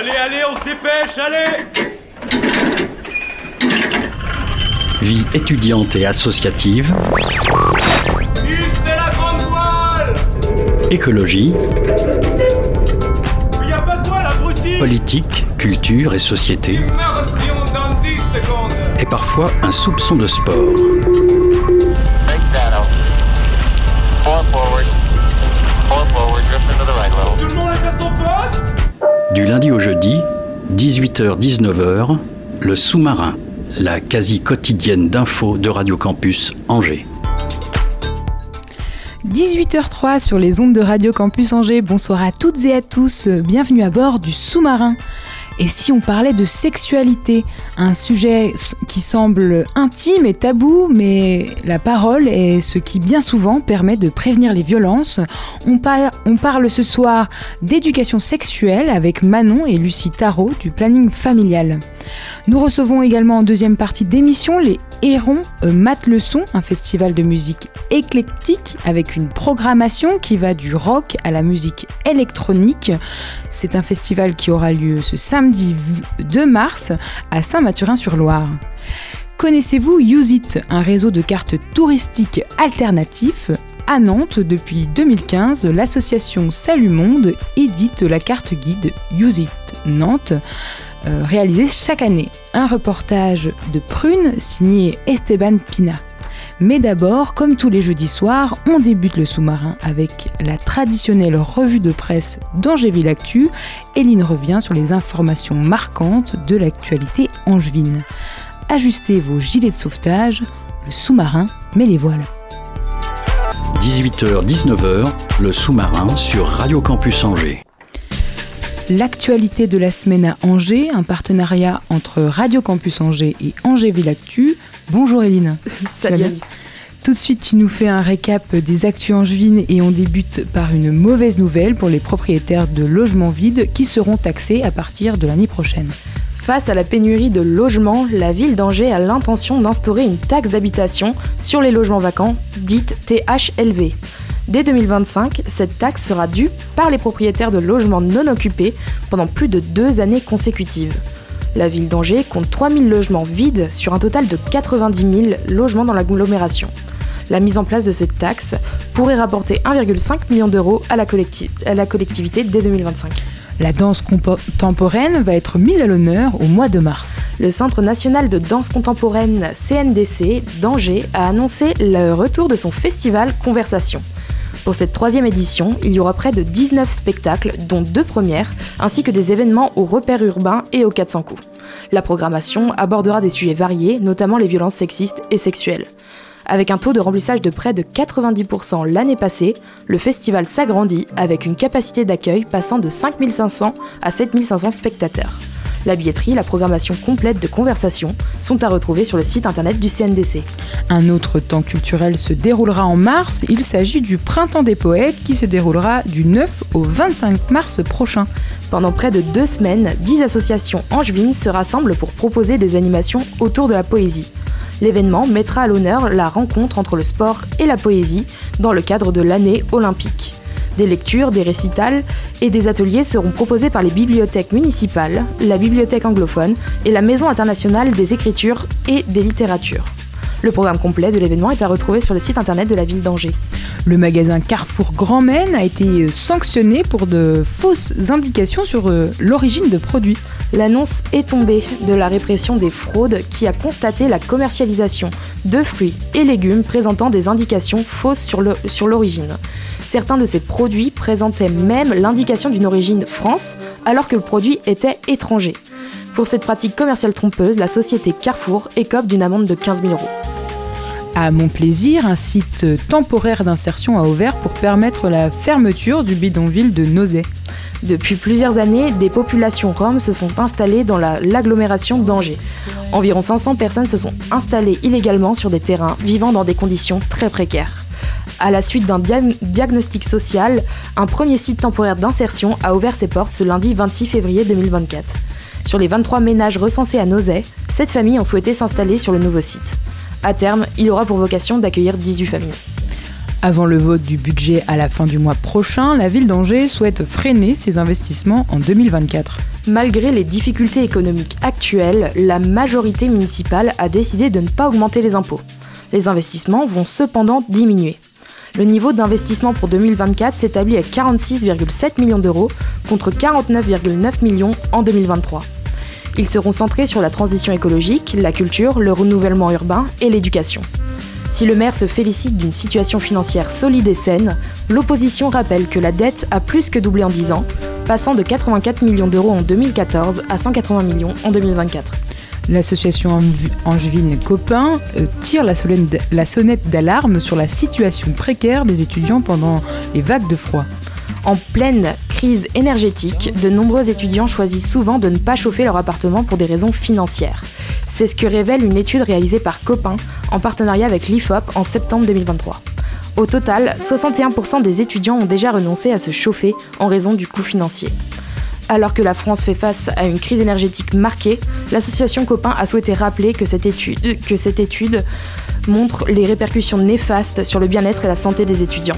Allez, allez, on se dépêche, allez. Vie étudiante et associative, c'est la grande voile. Écologie, Il y a pas de voile, abruti politique, culture et société, Immersion dans 10 secondes et parfois un soupçon de sport. Du lundi au jeudi, 18h-19h, le sous-marin, la quasi quotidienne d'infos de Radio Campus Angers. 18h03 sur les ondes de Radio Campus Angers. Bonsoir à toutes et à tous. Bienvenue à bord du sous-marin. Et si on parlait de sexualité, un sujet qui semble intime et tabou, mais la parole est ce qui bien souvent permet de prévenir les violences. On, par- on parle ce soir d'éducation sexuelle avec Manon et Lucie Tarot du planning familial. Nous recevons également en deuxième partie d'émission les Hérons euh, Mat le Son, un festival de musique éclectique avec une programmation qui va du rock à la musique électronique. C'est un festival qui aura lieu ce samedi 2 mars à Saint-Mathurin-sur-Loire. Connaissez-vous Use It, un réseau de cartes touristiques alternatifs à Nantes, depuis 2015, l'association Salut Monde édite la carte guide Use It Nantes, euh, réalisée chaque année. Un reportage de Prune signé Esteban Pina. Mais d'abord, comme tous les jeudis soirs, on débute le sous-marin avec la traditionnelle revue de presse d'Angéville Actu. Eline revient sur les informations marquantes de l'actualité angevine. Ajustez vos gilets de sauvetage, le sous-marin met les voiles. 18h-19h, le sous-marin sur Radio Campus Angers. L'actualité de la semaine à Angers, un partenariat entre Radio Campus Angers et Angéville Actu. Bonjour Eline. Salut Alice. Tout de suite, tu nous fais un récap des actus angevines et on débute par une mauvaise nouvelle pour les propriétaires de logements vides qui seront taxés à partir de l'année prochaine. Face à la pénurie de logements, la ville d'Angers a l'intention d'instaurer une taxe d'habitation sur les logements vacants, dite THLV. Dès 2025, cette taxe sera due par les propriétaires de logements non occupés pendant plus de deux années consécutives. La ville d'Angers compte 3000 logements vides sur un total de 90 000 logements dans l'agglomération. La mise en place de cette taxe pourrait rapporter 1,5 million d'euros à, à la collectivité dès 2025. La danse contemporaine va être mise à l'honneur au mois de mars. Le Centre national de danse contemporaine CNDC d'Angers a annoncé le retour de son festival Conversation. Pour cette troisième édition, il y aura près de 19 spectacles, dont deux premières, ainsi que des événements au repère urbain et au 400 coups. La programmation abordera des sujets variés, notamment les violences sexistes et sexuelles. Avec un taux de remplissage de près de 90% l'année passée, le festival s'agrandit avec une capacité d'accueil passant de 5500 à 7500 spectateurs. La billetterie, la programmation complète de conversation sont à retrouver sur le site internet du CNDC. Un autre temps culturel se déroulera en mars. Il s'agit du Printemps des poètes qui se déroulera du 9 au 25 mars prochain. Pendant près de deux semaines, 10 associations angevines se rassemblent pour proposer des animations autour de la poésie. L'événement mettra à l'honneur la rencontre entre le sport et la poésie dans le cadre de l'année olympique. Des lectures, des récitals et des ateliers seront proposés par les bibliothèques municipales, la bibliothèque anglophone et la Maison internationale des écritures et des littératures. Le programme complet de l'événement est à retrouver sur le site internet de la ville d'Angers. Le magasin Carrefour Grand Maine a été sanctionné pour de fausses indications sur euh, l'origine de produits. L'annonce est tombée de la répression des fraudes qui a constaté la commercialisation de fruits et légumes présentant des indications fausses sur l'origine. Certains de ces produits présentaient même l'indication d'une origine France alors que le produit était étranger. Pour cette pratique commerciale trompeuse, la société Carrefour écope d'une amende de 15 000 euros. À Mon Plaisir, un site temporaire d'insertion a ouvert pour permettre la fermeture du bidonville de Nozay. Depuis plusieurs années, des populations roms se sont installées dans la- l'agglomération d'Angers. Environ 500 personnes se sont installées illégalement sur des terrains vivant dans des conditions très précaires. À la suite d'un dia- diagnostic social, un premier site temporaire d'insertion a ouvert ses portes ce lundi 26 février 2024. Sur les 23 ménages recensés à Nozay, 7 familles ont souhaité s'installer sur le nouveau site. À terme, il aura pour vocation d'accueillir 18 familles. Avant le vote du budget à la fin du mois prochain, la ville d'Angers souhaite freiner ses investissements en 2024. Malgré les difficultés économiques actuelles, la majorité municipale a décidé de ne pas augmenter les impôts. Les investissements vont cependant diminuer. Le niveau d'investissement pour 2024 s'établit à 46,7 millions d'euros contre 49,9 millions en 2023. Ils seront centrés sur la transition écologique, la culture, le renouvellement urbain et l'éducation. Si le maire se félicite d'une situation financière solide et saine, l'opposition rappelle que la dette a plus que doublé en 10 ans, passant de 84 millions d'euros en 2014 à 180 millions en 2024. L'association angevine Copain euh, tire la sonnette d'alarme sur la situation précaire des étudiants pendant les vagues de froid. En pleine crise énergétique, de nombreux étudiants choisissent souvent de ne pas chauffer leur appartement pour des raisons financières. C'est ce que révèle une étude réalisée par Copain en partenariat avec l'IFOP en septembre 2023. Au total, 61% des étudiants ont déjà renoncé à se chauffer en raison du coût financier. Alors que la France fait face à une crise énergétique marquée, l'association Copain a souhaité rappeler que cette étude, montre les répercussions néfastes sur le bien-être et la santé des étudiants.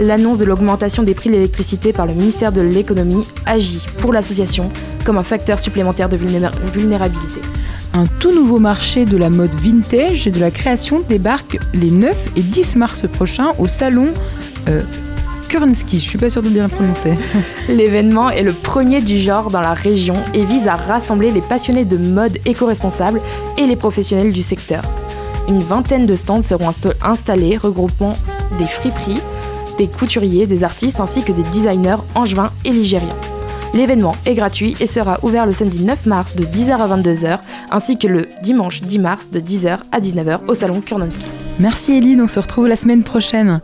L'annonce de l'augmentation des prix de l'électricité par le ministère de l'économie agit pour l'association comme un facteur supplémentaire de vulnérabilité. Un tout nouveau marché de la mode vintage et de la création débarque les 9 et 10 mars prochains au salon euh, Kurensky, je suis pas sûre de bien le prononcer. L'événement est le premier du genre dans la région et vise à rassembler les passionnés de mode éco-responsable et les professionnels du secteur. Une vingtaine de stands seront installés regroupant des friperies, des couturiers, des artistes ainsi que des designers angevins et ligériens. L'événement est gratuit et sera ouvert le samedi 9 mars de 10h à 22h ainsi que le dimanche 10 mars de 10h à 19h au salon Kurnonsky. Merci Eline, on se retrouve la semaine prochaine.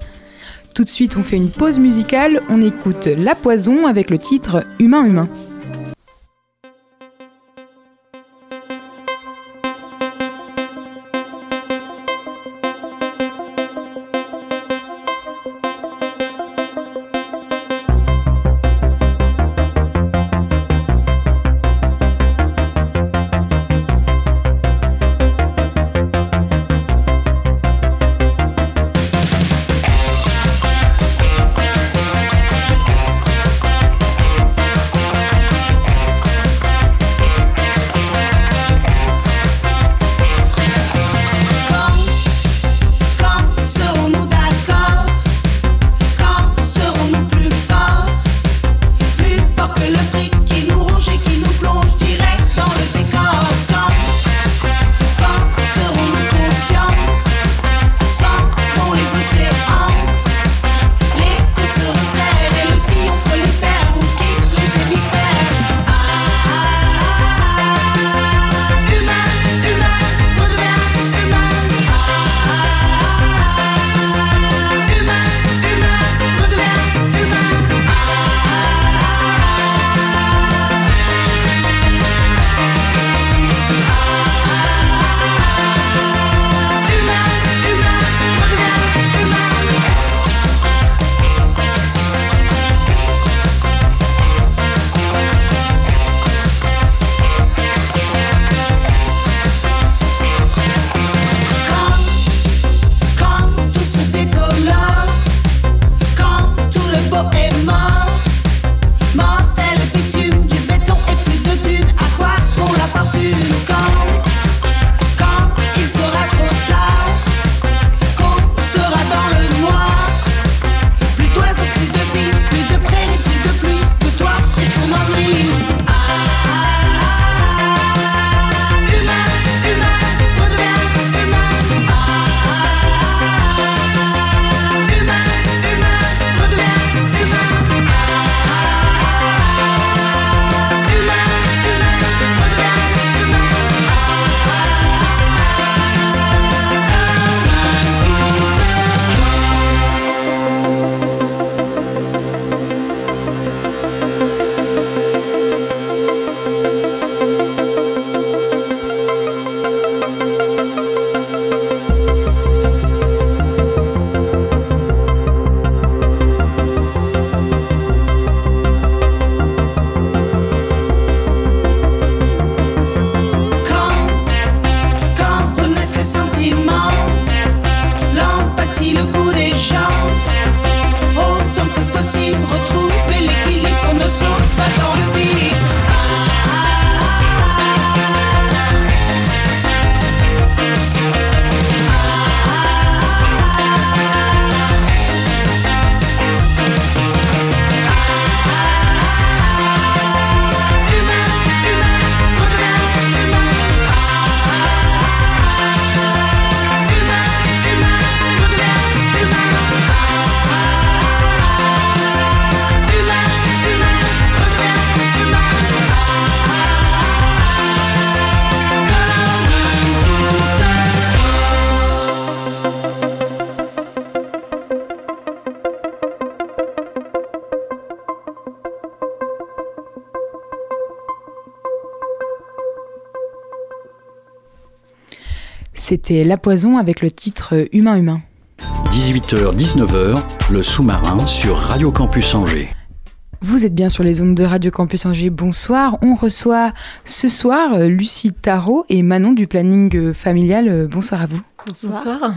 Tout de suite, on fait une pause musicale, on écoute La Poison avec le titre Humain Humain. C'était La Poison avec le titre Humain Humain. 18h-19h, le sous-marin sur Radio Campus Angers. Vous êtes bien sur les ondes de Radio Campus Angers. Bonsoir. On reçoit ce soir euh, Lucie Tarot et Manon du planning euh, familial. Euh, Bonsoir à vous. Bonsoir.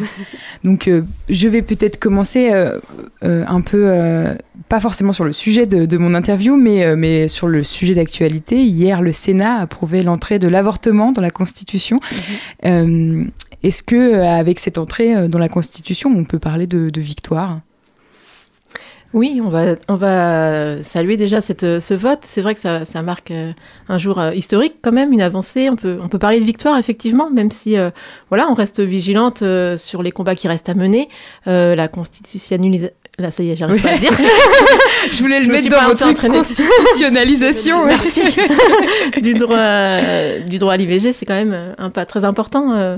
Donc, euh, je vais peut-être commencer euh, euh, un peu, euh, pas forcément sur le sujet de, de mon interview, mais, euh, mais sur le sujet d'actualité. Hier, le Sénat a approuvé l'entrée de l'avortement dans la Constitution. Euh, Est-ce que, euh, avec cette entrée dans la Constitution, on peut parler de, de victoire? Oui, on va, on va saluer déjà cette, ce vote. C'est vrai que ça, ça marque un jour historique quand même, une avancée. On peut, on peut parler de victoire effectivement, même si euh, voilà, on reste vigilante euh, sur les combats qui restent à mener. Euh, la constitutionnalisation... Là, ça y est, j'arrive Oui. pas à le dire. Je voulais le Je mettre dans votre constitutionnalisation. Merci. du droit, euh, du droit à l'IVG, c'est quand même euh, un pas très important. euh.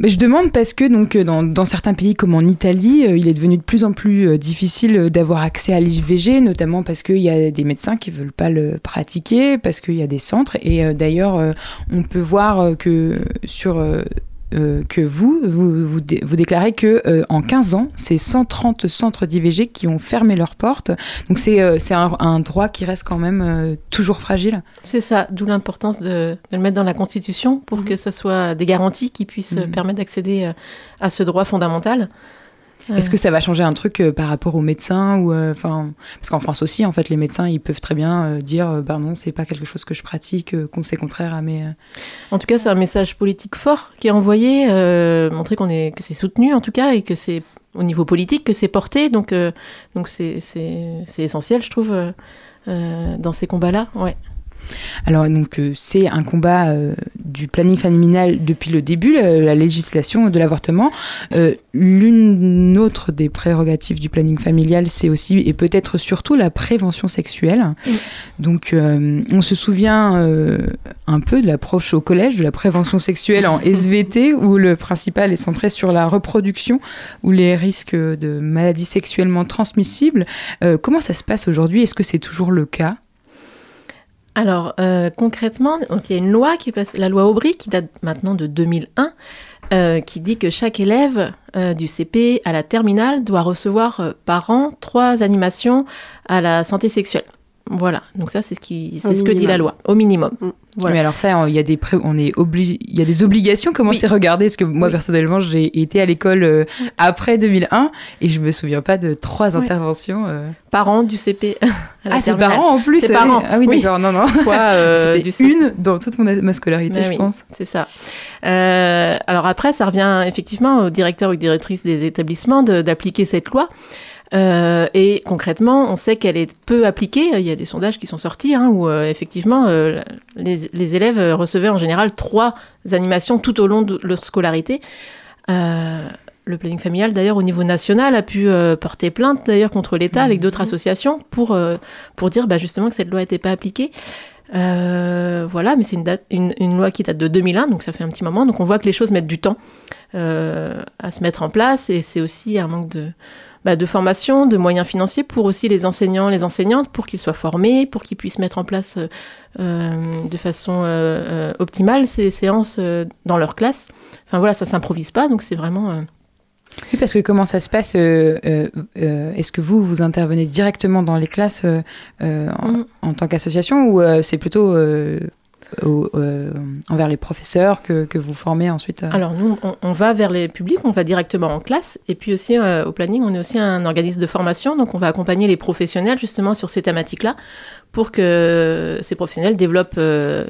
Mais je demande parce que donc dans, dans certains pays comme en Italie, euh, il est devenu de plus en plus euh, difficile d'avoir accès à l'IVG, notamment parce qu'il y a des médecins qui veulent pas le pratiquer, parce qu'il y a des centres. Et euh, d'ailleurs, on peut voir que sur euh, que vous, vous, vous, dé- vous déclarez que euh, en 15 ans, c'est 130 centres d'IVG qui ont fermé leurs portes. Donc c'est euh, un, un droit qui reste quand même toujours fragile. C'est ça, d'où l'importance de, de le mettre dans la Constitution pour Mhm. que ça soit des garanties qui puissent Mhm. permettre d'accéder à ce droit fondamental. Est-ce que ça va changer un truc euh, par rapport aux médecins ou euh, enfin parce qu'en France aussi en fait les médecins ils peuvent très bien euh, dire bah non c'est pas quelque chose que je pratique c'est contraire à mes En tout cas, c'est un message politique fort qui est envoyé, montrer qu'on est que c'est soutenu en tout cas et que c'est au niveau politique que c'est porté. Donc, donc c'est essentiel, je trouve, dans ces combats-là. Ouais. alors donc euh, c'est un combat euh, du planning familial depuis le début la, la législation de l'avortement. Euh, l'une autre des prérogatives du planning familial c'est aussi et peut-être surtout la prévention sexuelle. Donc euh, on se souvient euh, un peu de l'approche au collège de la prévention sexuelle en SVT où le principal est centré sur la reproduction ou les risques de maladies sexuellement transmissibles. Comment ça se passe aujourd'hui? Est-ce que c'est toujours le cas? Alors euh, concrètement, il y a une loi qui est la loi Aubry, qui date maintenant de 2001, euh, qui dit que chaque élève euh, du CP à la terminale doit recevoir par an trois animations à la santé sexuelle. Voilà, donc ça c'est ce, qui, c'est ce que dit minimum. la loi, au minimum. Voilà. Mais alors ça, il y a des pré- on est obli- il y a des obligations. Comment Oui. c'est regardé? Parce que moi Oui. personnellement, j'ai été à l'école euh, après 2001 et je me souviens pas de trois interventions. euh. Par an du CP. Ah, c'est parents en plus. C'est ah oui. parents, Ah oui, d'accord. Non, non. Euh, C'était une dans toute mon, ma scolarité, Mais je oui, pense. C'est ça. Euh, alors après, ça revient effectivement au directeur ou directrice des établissements de- d'appliquer cette loi. Euh, et concrètement, on sait qu'elle est peu appliquée. Il y a des sondages qui sont sortis hein, où euh, effectivement euh, les, les élèves recevaient en général trois animations tout au long de leur scolarité. Le planning familial, d'ailleurs, au niveau national, a pu porter plainte d'ailleurs contre l'État avec d'autres associations pour, pour dire bah, justement que cette loi n'était pas appliquée. Euh, voilà, mais c'est une, date- une, une loi qui date de 2001, donc ça fait un petit moment. Donc on voit que les choses mettent du temps à se mettre en place et c'est aussi un manque de, bah, de formation, de moyens financiers pour aussi les enseignants, les enseignantes, pour qu'ils soient formés, pour qu'ils puissent mettre en place euh, euh, de façon euh, euh, optimale ces séances euh, dans leur classe. Enfin voilà, ça s'improvise pas, donc c'est vraiment... euh, Oui, parce que comment ça se passe euh, euh, euh, Est-ce que vous, vous intervenez directement dans les classes euh, euh, en, Mm. en tant qu'association ou euh, c'est plutôt euh, au- euh, envers les professeurs que, que vous formez ensuite euh Alors nous, on, on va vers les publics, on va directement en classe, et puis aussi euh, au planning, on est aussi un organisme de formation, donc on va accompagner les professionnels justement sur ces thématiques-là, pour que ces professionnels développent euh,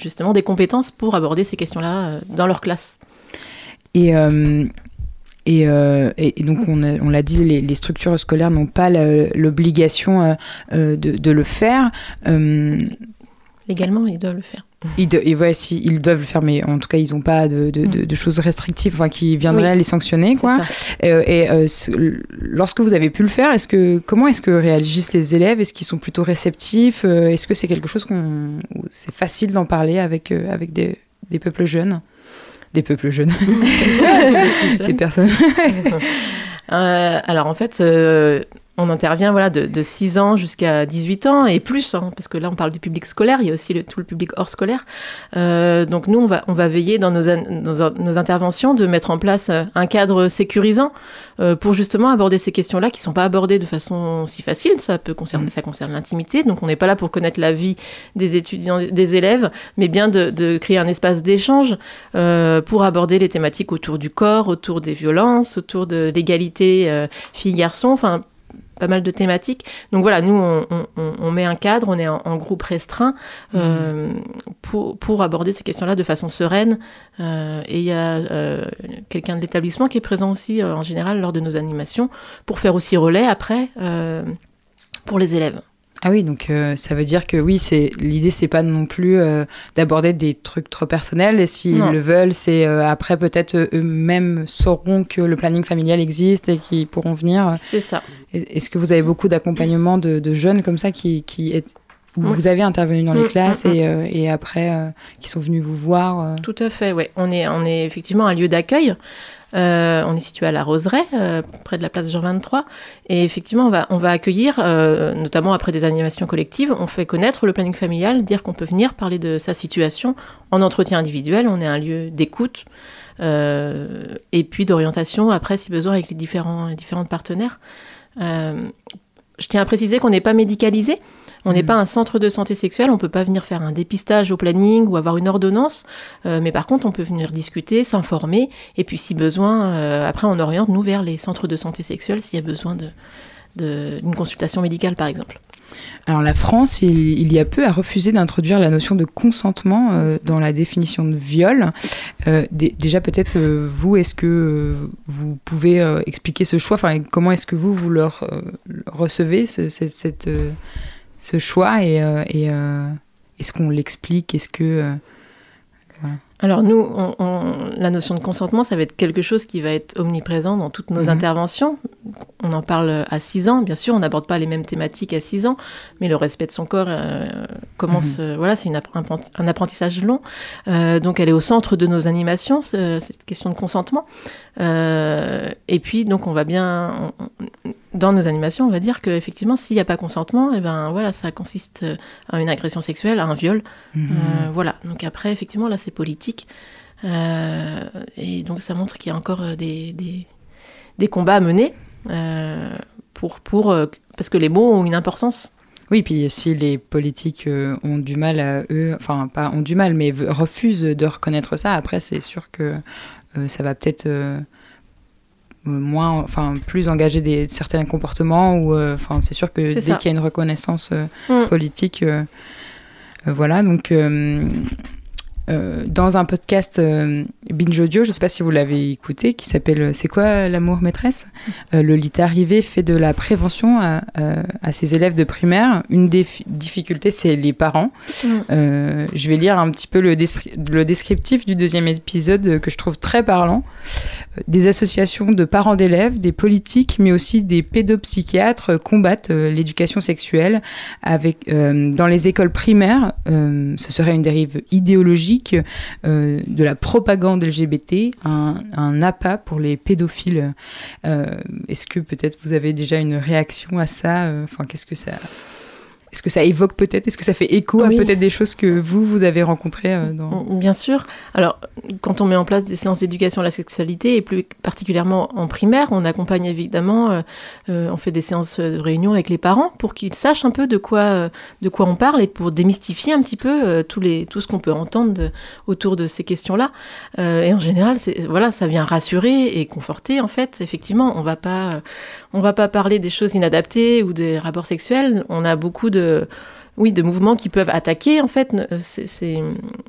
justement des compétences pour aborder ces questions-là dans leur classe. Et, et, euh, et- donc, on, l'a dit, les, les structures scolaires n'ont pas l'obligation euh, de, de le faire. Euh, Légalement, ils doivent le faire. ils, de- et ouais, si, ils doivent le faire, mais en tout cas, ils n'ont pas de, de- de- de choses restrictives enfin, qui viendraient Oui. les sanctionner. Quoi. Euh, et euh, lorsque vous avez pu le faire, est-ce que, comment est-ce que réagissent les élèves? Est-ce qu'ils sont plutôt réceptifs? Euh, Est-ce que c'est quelque chose qu'on. où C'est facile d'en parler avec, euh, avec des, des peuples jeunes Des peuples jeunes, des personnes. Euh, alors en fait, euh, on intervient voilà, de, de 6 ans jusqu'à 18 ans et plus, hein, parce que là on parle du public scolaire, il y a aussi le, tout le public hors scolaire. Euh, donc nous, on va, on va veiller dans nos, nos, nos interventions de mettre en place euh, un cadre sécurisant euh, pour justement aborder ces questions-là qui ne sont pas abordées de façon si facile. Ça, peut concerner, ça concerne l'intimité, donc on n'est pas là pour connaître la vie des étudiants, des élèves, mais bien de, de créer un espace d'échange euh, pour aborder les thématiques autour du corps, autour des violences, autour de l'égalité filles-garçons, enfin pas mal de thématiques. Donc voilà, nous, on, on- on met un cadre, on est en, en groupe restreint euh, pour, pour aborder ces questions-là de façon sereine. Euh, et il y a euh, quelqu'un de l'établissement qui est présent aussi, en général, lors de nos animations, pour faire aussi relais après pour les élèves. Ah oui, donc euh, ça veut dire que oui, c'est l'idée, c'est pas non plus euh, d'aborder des trucs trop personnels. Et s'ils Non. le veulent, c'est euh, après peut-être eux-mêmes sauront que le planning familial existe et qu'ils pourront venir. C'est ça. Est-ce que vous avez beaucoup d'accompagnement de, de jeunes comme ça qui, qui est, où Oui. vous avez intervenu dans les Mm, classes mm, mm. et, euh, et après euh, qui sont venus vous voir euh, Tout à fait, ouais. On est, on est effectivement un lieu d'accueil. Euh, on est situé à la Roseraie, euh, près de la place Jean 23. Et effectivement, on va, on va accueillir, euh, notamment après des animations collectives, on fait connaître le planning familial, dire qu'on peut venir parler de sa situation en entretien individuel. On est un lieu d'écoute et puis d'orientation après, si besoin, avec les différents, les différents partenaires. Je tiens à préciser qu'on n'est pas médicalisé. On n'est Mhm. pas un centre de santé sexuelle, on peut pas venir faire un dépistage au planning ou avoir une ordonnance, Euh, mais par contre on peut venir discuter, s'informer, et puis si besoin, euh, après on oriente nous vers les centres de santé sexuelle s'il y a besoin de de- d'une consultation médicale par exemple. Alors la France, il, il y a peu, a refusé d'introduire la notion de consentement euh, dans la définition de viol. Euh, dé- déjà peut-être euh, vous, est-ce que vous pouvez expliquer ce choix? Enfin, comment est-ce que vous vous leur recevez ce, ce- cette, ce choix et, euh, et, euh, est-ce qu'on l'explique? Est-ce que euh, Alors nous, on- on- la notion de consentement, ça va être quelque chose qui va être omniprésent dans toutes nos Mhm. interventions. On en parle à 6 ans, bien sûr, on n'aborde pas les mêmes thématiques à 6 ans, mais le respect de son corps euh, commence, euh, voilà, c'est une appre- un apprenti- un apprentissage long. Euh, donc elle est au centre de nos animations, ce- cette question de consentement. Et puis, donc on va bien, on- dans nos animations, on va dire qu'effectivement, s'il n'y a pas consentement, et ben voilà, ça consiste à une agression sexuelle, à un viol. Mhm. Euh, voilà, donc après, effectivement, là, c'est politique. Euh, et donc, ça montre qu'il y a encore euh, des, des, des combats à mener euh, pour, pour, euh, parce que les mots ont une importance. Oui, puis si les politiques euh, ont du mal à eux, enfin pas ont du mal, mais refusent de reconnaître ça, après c'est sûr que euh, ça va peut-être euh, euh, moins, enfin plus engager des certains comportements ou, euh, enfin c'est sûr que dès qu'il y a une reconnaissance euh, Mm. politique, euh, euh, voilà. Donc euh, euh, dans un podcast euh, Binge Audio, je ne sais pas si vous l'avez écouté, qui s'appelle C'est quoi l'amour maîtresse? Euh, Le lit arrivé fait de la prévention à, ses élèves de primaire. Une des fi- difficultés, c'est les parents. Mm. Euh, je vais lire un petit peu le, le descriptif du deuxième épisode euh, que je trouve très parlant. Euh, Des associations de parents d'élèves, des politiques, mais aussi des pédopsychiatres euh, combattent euh, l'éducation sexuelle avec, euh, dans les écoles primaires. euh, ce serait une dérive idéologique euh, de la propagande LGBT, un, appât pour les pédophiles. Euh, Est-ce que peut-être vous avez déjà une réaction à ça? Euh, qu'est-ce que ça est-ce que ça évoque peut-être Est-ce que ça fait écho Oui. à peut-être des choses que vous, vous avez rencontrées euh, dans... Bien sûr. Alors, quand on met en place des séances d'éducation à la sexualité, et plus particulièrement en primaire, on accompagne évidemment, euh, euh, on fait des séances de réunion avec les parents pour qu'ils sachent un peu de quoi, de quoi on parle et pour démystifier un petit peu euh, tous les, tout ce qu'on peut entendre de- autour de ces questions-là. Euh, et en général, voilà, ça vient rassurer et conforter. En fait, effectivement, on on va pas parler des choses inadaptées ou des rapports sexuels. On a beaucoup de oui, de mouvements qui peuvent attaquer en fait ces, ces-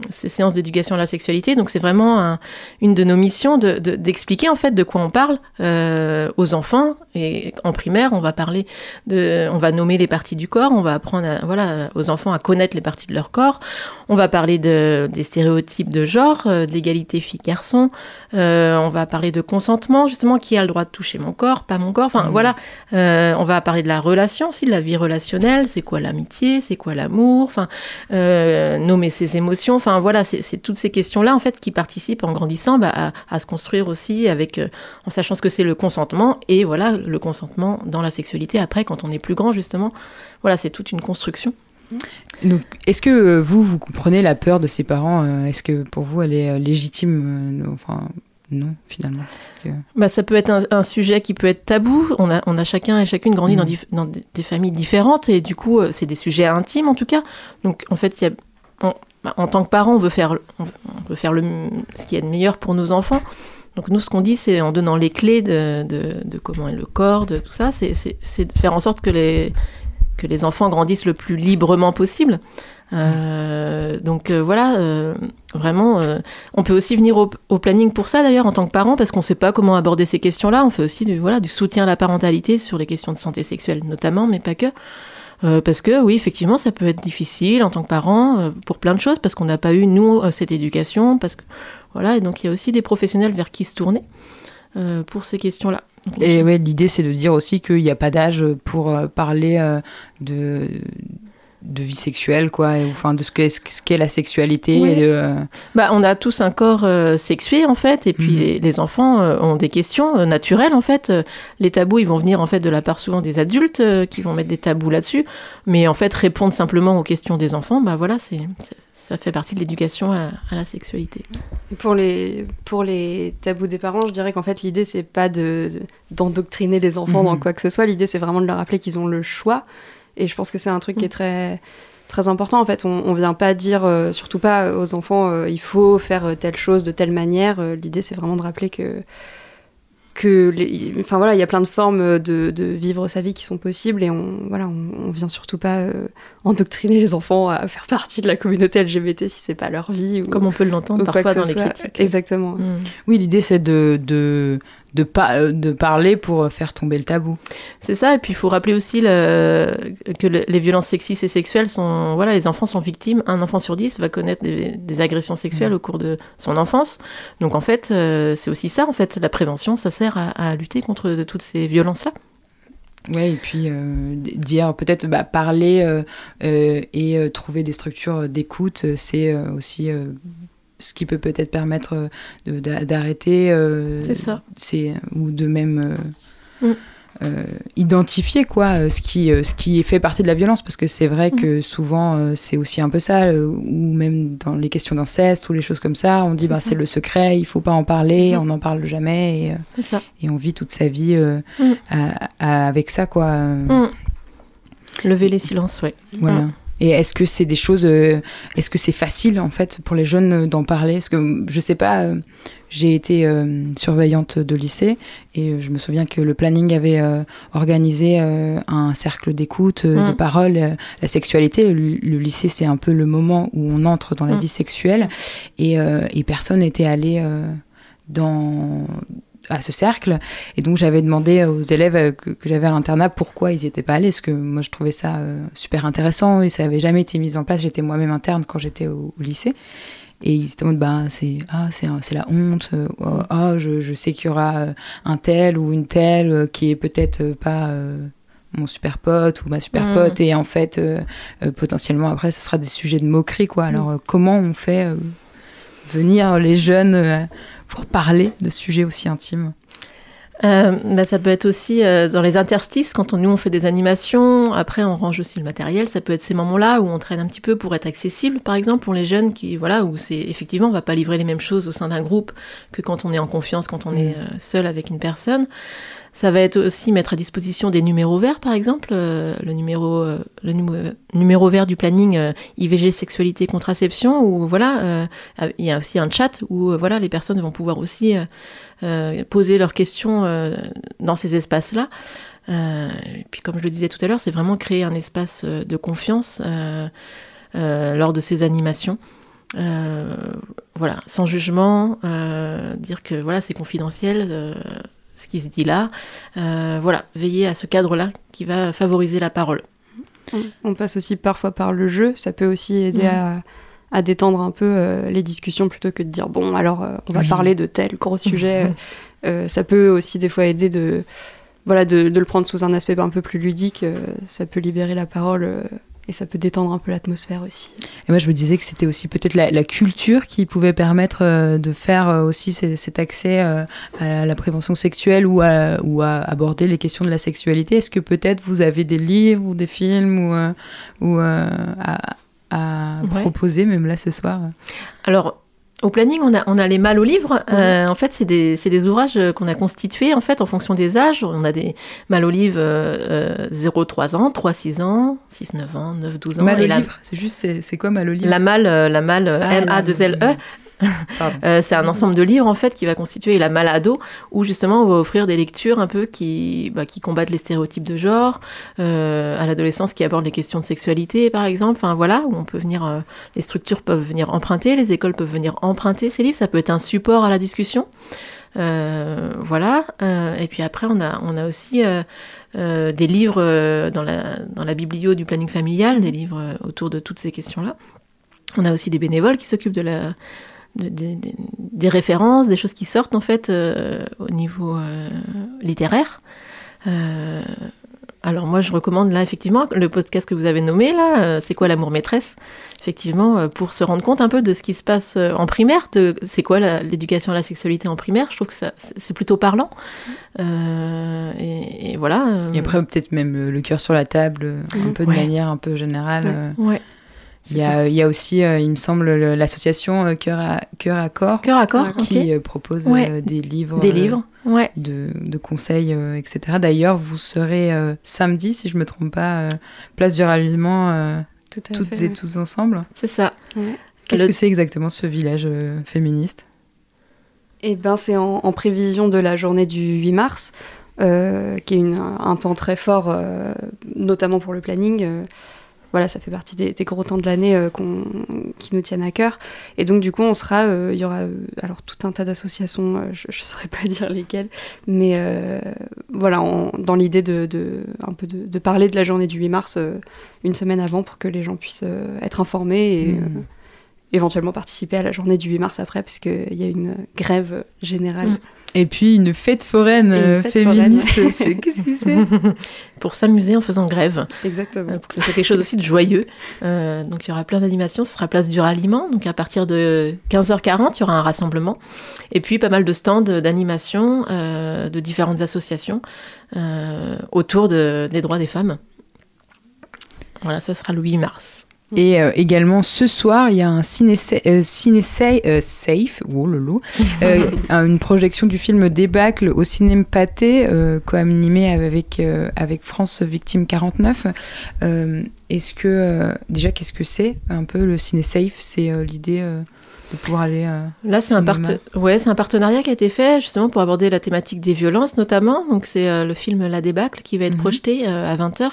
ces séances d'éducation à la sexualité. Donc c'est vraiment un- une de nos missions de- de- d'expliquer en fait de quoi on parle euh, aux enfants. Et en primaire, on va parler de, on va nommer les parties du corps, on va apprendre voilà aux enfants à connaître les parties de leur corps. On va parler de, des stéréotypes de genre, euh, de l'égalité fille-garçon. Euh, on va parler de consentement, justement, qui a le droit de toucher mon corps, pas mon corps. Enfin, Mhm. voilà. Euh, on va parler de la relation aussi, de la vie relationnelle. C'est quoi l'amitié C'est quoi l'amour Enfin, euh, nommer ses émotions. Enfin, voilà, c'est toutes ces questions-là, en fait, qui participent en grandissant bah, à, à se construire aussi avec, en sachant ce que c'est le consentement et voilà, le consentement dans la sexualité après, quand on est plus grand, justement. Voilà, c'est toute une construction. Donc, est-ce que euh, vous, vous comprenez la peur de ses parents euh, Est-ce que pour vous, elle est euh, légitime Enfin, non, finalement? Bah, ça peut être un, un sujet qui peut être tabou. On a, on a chacun et chacune grandi dans, dif- dans des familles différentes et du coup, c'est des sujets intimes en tout cas. Donc en fait, y a, on- bah, en tant que parent, on veut faire, on, veut faire le, ce qui est de meilleur pour nos enfants. Donc nous, ce qu'on dit, c'est en donnant les clés de, de, de comment est le corps, de tout ça, c'est de faire en sorte que les, que les enfants grandissent le plus librement possible. Euh, donc euh, voilà, euh, vraiment, on peut aussi venir au, planning pour ça d'ailleurs en tant que parent parce qu'on ne sait pas comment aborder ces questions-là. On fait aussi du, soutien à la parentalité sur les questions de santé sexuelle notamment, mais pas que. Parce que oui, effectivement, ça peut être difficile en tant que parent pour plein de choses parce qu'on n'a pas eu nous cette éducation, parce que voilà, et donc il y a aussi des professionnels vers qui se tourner pour ces questions-là. Et ouais, l'idée, c'est de dire aussi qu'il n'y a pas d'âge pour euh, parler euh, de de vie sexuelle quoi et, enfin de ce qu'est ce qu'est la sexualité Oui. et de euh, Bah, on a tous un corps euh, sexué en fait, et puis Mhm. les, les enfants euh, ont des questions euh, naturelles en fait. Les tabous, ils vont venir en fait de la part souvent des adultes euh, qui vont mettre des tabous là-dessus, mais en fait répondre simplement aux questions des enfants, bah voilà, c'est ça fait partie de l'éducation à, à la sexualité. Pour les, pour les tabous des parents, je dirais qu'en fait, l'idée, c'est pas de, d'endoctriner les enfants dans Mhm. quoi que ce soit. L'idée, c'est vraiment de leur rappeler qu'ils ont le choix. Et je pense que c'est un truc qui est très, très important. En fait, on, on vient pas dire, euh, surtout pas aux enfants, euh, il faut faire euh, telle chose de telle manière. Euh, l'idée, c'est vraiment de rappeler que. que les- enfin voilà, il y a plein de formes de, de vivre sa vie qui sont possibles et on voilà, on, on vient surtout pas euh, endoctriner les enfants à faire partie de la communauté LGBT si c'est pas leur vie ou, Comme on peut l'entendre parfois dans les soit. critiques. Exactement. Mm. oui l'idée c'est de de de, euh, de parler pour faire tomber le tabou C'est ça, et puis il faut rappeler aussi le- que le- les violences sexistes et sexuelles sont. Voilà, les enfants sont victimes. Un enfant sur dix va connaître des, des agressions sexuelles au cours de son enfance. Donc en fait, euh, c'est aussi ça, en fait. La prévention, ça sert à, à lutter contre de toutes ces violences-là. Ouais, et puis euh, dire peut-être bah, parler euh, euh, et trouver des structures d'écoute, c'est aussi ce qui peut peut-être permettre euh, d'arrêter. euh, C'est ça. ou de même euh, Mm. identifier quoi ce qui ce qui fait partie de la violence parce que c'est vrai Mm. que souvent c'est aussi un peu ça ou même dans les questions d'inceste ou les choses comme ça on dit C'est bah c'est le secret il faut pas en parler Mhm. on n'en parle jamais et, ça. et on vit toute sa vie Mm. à- à- avec ça quoi Mm. Lever les silences, ouais. voilà. Mm. Et est-ce que c'est des choses, euh, est-ce que c'est facile en fait pour les jeunes euh, d'en parler? Parce que je sais pas, euh, j'ai été surveillante de lycée et je me souviens que le planning avait organisé un cercle d'écoute, euh, Mm. de parole, la sexualité. Le, le lycée, c'est un peu le moment où on entre dans la Mm. vie sexuelle et, et personne n'était allé dans à ce cercle. Et donc j'avais demandé aux élèves euh, que, que j'avais à l'internat pourquoi ils n'y étaient pas allés parce que moi je trouvais ça euh, super intéressant. Et ça avait jamais été mis en place. J'étais moi-même interne quand j'étais au, au lycée. Et ils étaient en mode bah c'est ah c'est la honte. Ah je, je sais qu'il y aura un tel ou une telle qui est peut-être pas euh, mon super pote ou ma super Mhm. pote. Et en fait euh, potentiellement après ce sera des sujets de moquerie quoi. Alors euh, comment on fait venir les jeunes euh, pour parler de sujets aussi intimes Euh, bah, ça peut être aussi euh, dans les interstices, quand on, nous on fait des animations, après on range aussi le matériel, ça peut être ces moments-là où on traîne un petit peu pour être accessible, par exemple, pour les jeunes qui, voilà, où c'est effectivement, on va pas livrer les mêmes choses au sein d'un groupe que quand on est en confiance, quand on est euh, seul avec une personne. Ça va être aussi mettre à disposition des numéros verts, par exemple, euh, le, numéro, euh, le numé- numéro vert du planning euh, IVG, sexualité, contraception, où voilà, euh, il y a aussi un chat où euh, voilà, les personnes vont pouvoir aussi euh, euh, poser leurs questions euh, dans ces espaces-là. Euh, et puis, comme je le disais tout à l'heure, c'est vraiment créer un espace euh, de confiance euh, euh, lors de ces animations. Euh, voilà, sans jugement, euh, dire que voilà, c'est confidentiel, euh, ce qui se dit là. Euh, voilà, veiller à ce cadre-là qui va favoriser la parole. On- passe aussi parfois par le jeu, ça peut aussi aider Mhm. à, à détendre un peu euh, les discussions plutôt que de dire bon alors euh, on va Oui. parler de tel gros sujet. Euh, ça peut aussi des fois aider de voilà de, de le prendre sous un aspect un peu plus ludique. ça peut libérer la parole et ça peut détendre un peu l'atmosphère aussi. Et moi, je me disais que c'était aussi peut-être la, la culture qui pouvait permettre euh, de faire euh, aussi ce- cet accès euh, à la prévention sexuelle ou à, ou à aborder les questions de la sexualité. Est-ce que peut-être vous avez des livres ou des films ou, euh, ou euh, à, à Ouais. proposer, même là ce soir? Alors, au planning, on a, on a les mâles au livre. Euh, en fait, c'est des, des ouvrages qu'on a constitués en fait, en fonction des âges. On a des mâles au livre euh, 0-3 ans, 3-6 ans, 6-9 ans, 9-12 ans. Mal au Et la- livre, c'est juste, c'est quoi mal au livre La malle, euh, la malle Ah, la- M-A-2-L-E, Pardon. Euh, c'est un ensemble de livres en fait qui va constituer la malle ado où justement on va offrir des lectures un peu qui, bah, qui combattent les stéréotypes de genre euh, à l'adolescence qui abordent les questions de sexualité par exemple. Enfin voilà où on peut venir euh, les structures peuvent venir emprunter les écoles peuvent venir emprunter ces livres. Ça peut être un support à la discussion. Euh, voilà. Euh, et puis après on a on a aussi euh, euh, des livres euh, dans la dans la biblio du planning familial des livres euh, autour de toutes ces questions là on a aussi des bénévoles qui s'occupent de la de- des- références, des choses qui sortent en fait euh, au niveau euh, littéraire. Euh, alors moi je recommande là effectivement le podcast que vous avez nommé là, c'est quoi l'amour maîtresse? Effectivement, pour se rendre compte un peu de ce qui se passe en primaire, de c'est quoi l'éducation à la sexualité en primaire, je trouve que ça, c'est plutôt parlant. Et, et voilà. Et après, peut-être même le cœur sur la table, un Mhm. peu de Ouais. manière un peu générale. Ouais. ouais. Il y, a, il y a aussi, euh, il me semble, le- l'association euh, Cœur à, Cœur à Corps Cœur à corps, D'accord. ok. qui euh, propose Ouais. euh, des livres. Des euh, livres, ouais. de, de conseils, euh, etc. D'ailleurs, vous serez euh, samedi, si je me trompe pas, euh, place du ralliement, euh, Tout toutes fait, et ouais. tous ensemble. C'est ça. Ouais. Qu'est-ce Le- que c'est exactement ce village euh, féministe? Eh ben, c'est en, en prévision de la journée du 8 mars, euh, qui est une- un temps très fort, euh, notamment pour le planning. Voilà, ça fait partie des, des gros temps de l'année euh, qu'on- qui nous tiennent à cœur. Et donc, du coup, on sera, euh, il y aura euh, alors tout un tas d'associations, je ne saurais pas dire lesquelles, mais voilà, dans l'idée de, de- un peu de, de parler de la journée du 8 mars une semaine avant pour que les gens puissent être informés et euh, éventuellement participer à la journée du 8 mars après, parce qu'il y a une grève générale. Mm. Et puis une fête foraine une euh, fête féministe, c'est qu'est-ce que c'est pour s'amuser en faisant grève. Exactement. euh, pour que ce soit quelque chose aussi de joyeux. Euh, donc il y aura plein d'animations, ce sera place du ralliement, donc à partir de 15h40, il y aura un rassemblement, et puis pas mal de stands d'animation euh, de différentes associations autour de- des droits des femmes. Voilà, ça sera le 8 mars. Et euh, également ce soir, il y a un ciné, euh, ciné euh, safe, oh lolo, une projection du film Débâcle au cinéma Pâté, co-animé avec, avec France Victime 49. Euh, Est-ce que, déjà, qu'est-ce que c'est un peu le ciné safe C'est l'idée de pouvoir aller. Là, c'est un, parte- ouais, c'est un partenariat qui a été fait justement pour aborder la thématique des violences notamment. Donc c'est le film La débâcle qui va être Mhm. projeté à 20h.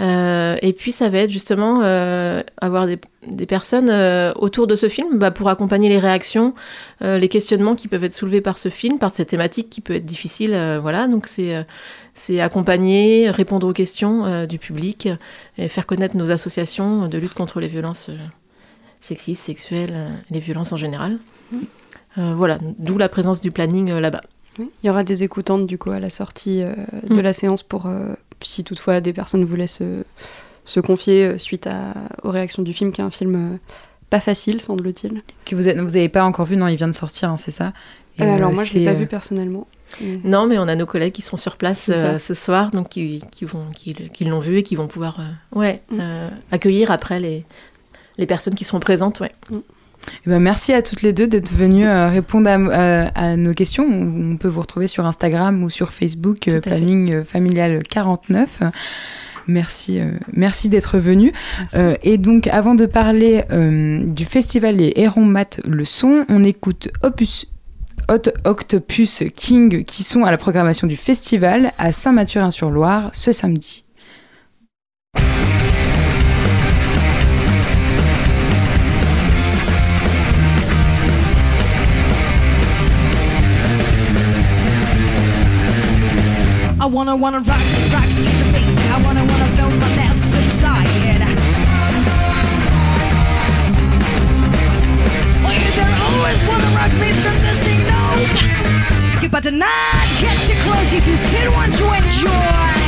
Euh, et puis ça va être justement euh, avoir des, des personnes euh, autour de ce film bah, pour accompagner les réactions, les questionnements qui peuvent être soulevés par ce film, par cette thématique qui peut être difficile. voilà, donc c'est c'est accompagner, répondre aux questions du public et faire connaître nos associations de lutte contre les violences sexistes, sexuelles, les violences en général. Voilà, d'où la présence du planning là-bas. Oui. Il y aura des écoutantes du coup à la sortie euh, de Mm. la séance pour euh, si toutefois des personnes voulaient se, se confier euh, suite à, aux réactions du film, qui est un film euh, pas facile semble-t-il. Que vous n'avez pas encore vu Non, il vient de sortir, hein, c'est ça? Et, Euh, alors euh, moi je l'ai c'est, pas vu personnellement. mais- Non, mais on a nos collègues qui seront sur place euh, ce soir, donc qui, qui vont, qui, qui l'ont vu et qui vont pouvoir, euh, ouais, Mm. euh, accueillir après les, les personnes qui seront présentes, ouais. Eh ben, merci à toutes les deux d'être venues euh, répondre à, euh, à nos questions. On, peut vous retrouver sur Instagram ou sur Facebook, euh. Planning euh, Familial 49. Merci, merci d'être venus. Euh, et donc, avant de parler du festival Les Hérons Mat le son, on écoute Opus. Hot Octopus King qui sont à la programmation du festival à Saint-Mathurin-sur-Loire ce samedi. I wanna wanna rock, rock to the beat. I wanna wanna feel the that's inside. Well, is there always wanna rock me from listening? No. You better not get too close if you still want to enjoy.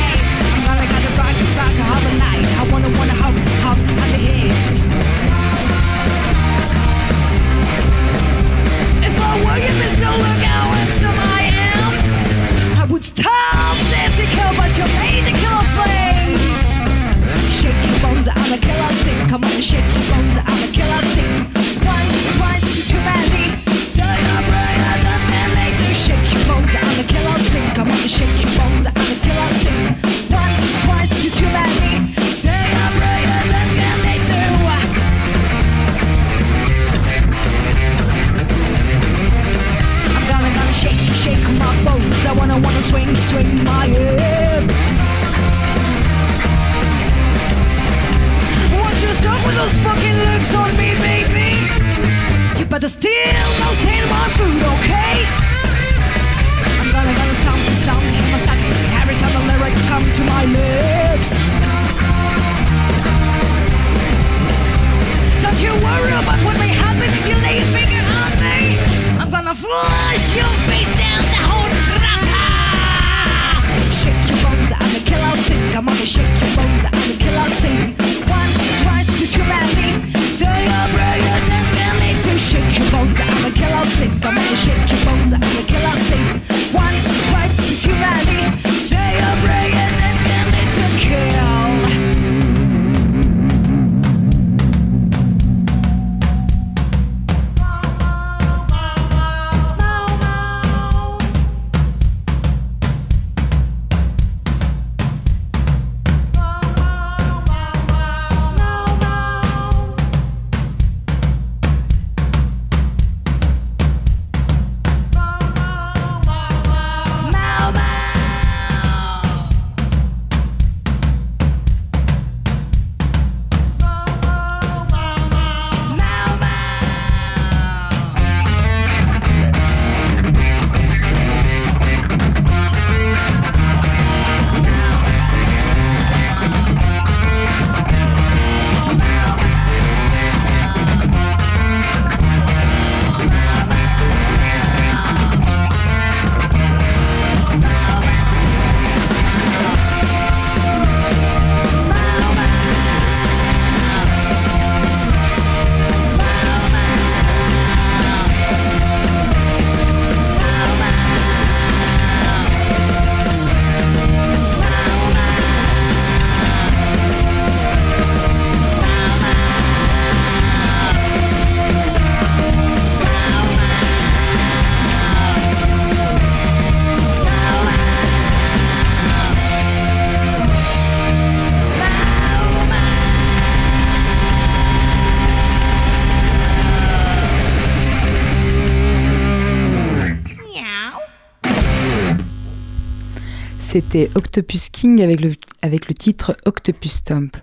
C'était Octopus King avec le, avec le titre Octopus Stomp.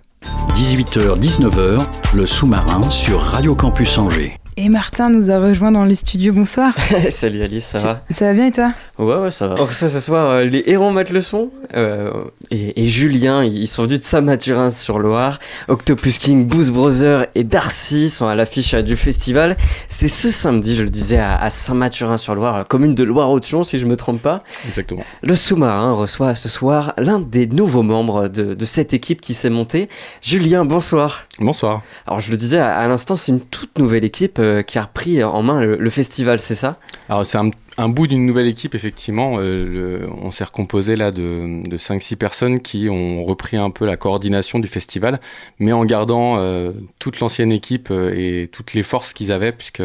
18h-19h, le sous-marin sur Radio Campus Angers. Et Martin nous a rejoint dans les studios. Bonsoir. Salut Alice, ça va Ça va bien et toi? Ouais, ouais, ça va. On reçoit ce soir euh, les héros matent le son euh, et, et Julien, ils sont venus de Saint-Mathurin sur Loire. Octopus King, Boost Brother et Darcy sont à l'affiche euh, du festival. C'est ce samedi, je le disais, à, à Saint-Mathurin sur Loire, commune de Loire-Othion si je me trompe pas. Exactement. Le sous-marin reçoit ce soir l'un des nouveaux membres de, de cette équipe qui s'est montée. Julien, bonsoir. Bonsoir. Alors je le disais à, à l'instant, c'est une toute nouvelle équipe euh, qui a repris en main le, le festival, c'est ça? Alors c'est un, un bout d'une nouvelle équipe, effectivement. Euh, on s'est recomposé là de, de 5-6 personnes qui ont repris un peu la coordination du festival, mais en gardant euh, toute l'ancienne équipe euh, et toutes les forces qu'ils avaient, puisque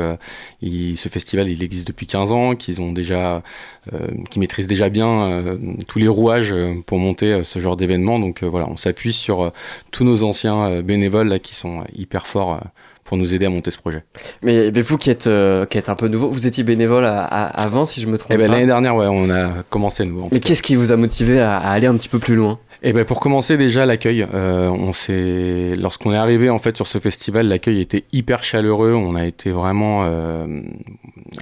ce festival il existe depuis 15 ans, qu'ils ont déjà, qu'ils maîtrisent déjà bien tous les rouages pour monter ce genre d'événement. Donc voilà, on s'appuie sur tous nos anciens bénévoles là qui sont hyper forts. Pour nous aider à monter ce projet. mais, mais vous qui êtes, euh, qui êtes un peu nouveau, vous étiez bénévole à- à- avant si je me trompe Eh ben. L'année dernière, ouais, on a commencé à nouveau. Mais qu'est-ce qui vous a motivé à, à aller un petit peu plus loin? Eh ben pour commencer déjà l'accueil, euh, on s'est lorsqu'on est arrivé en fait sur ce festival, l'accueil était hyper chaleureux. On a été vraiment euh,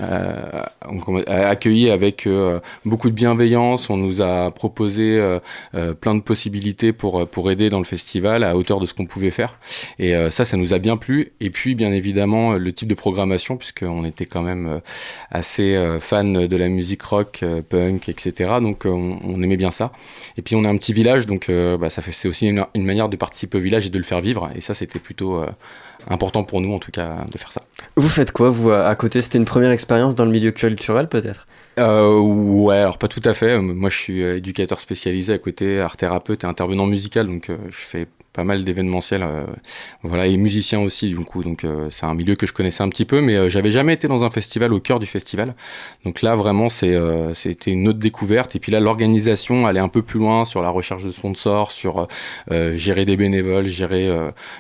euh, accueillis avec euh, beaucoup de bienveillance. On nous a proposé plein de possibilités pour pour aider dans le festival à hauteur de ce qu'on pouvait faire. Et ça, ça nous a bien plu. Et puis bien évidemment le type de programmation puisqu'on était quand même assez fan de la musique rock, punk, etc. Donc on, on aimait bien ça. Et puis on est un petit village, donc euh, bah, ça fait c'est aussi une, une manière de participer au village et de le faire vivre. Et ça, c'était plutôt euh, important pour nous, en tout cas, de faire ça. Vous faites quoi, vous, à côté? C'était une première expérience dans le milieu culturel, peut-être? Euh, ouais, alors pas tout à fait. Moi, je suis éducateur spécialisé à côté, art thérapeute et intervenant musical, donc euh, je fais pas mal d'événementiels, euh, voilà, et musicien aussi, du coup. Donc euh, c'est un milieu que je connaissais un petit peu, mais euh, j'avais jamais été dans un festival au cœur du festival. Donc là, vraiment, c'est c'était une autre découverte. Et puis là, l'organisation allait un peu plus loin sur la recherche de sponsors, sur gérer des bénévoles, gérer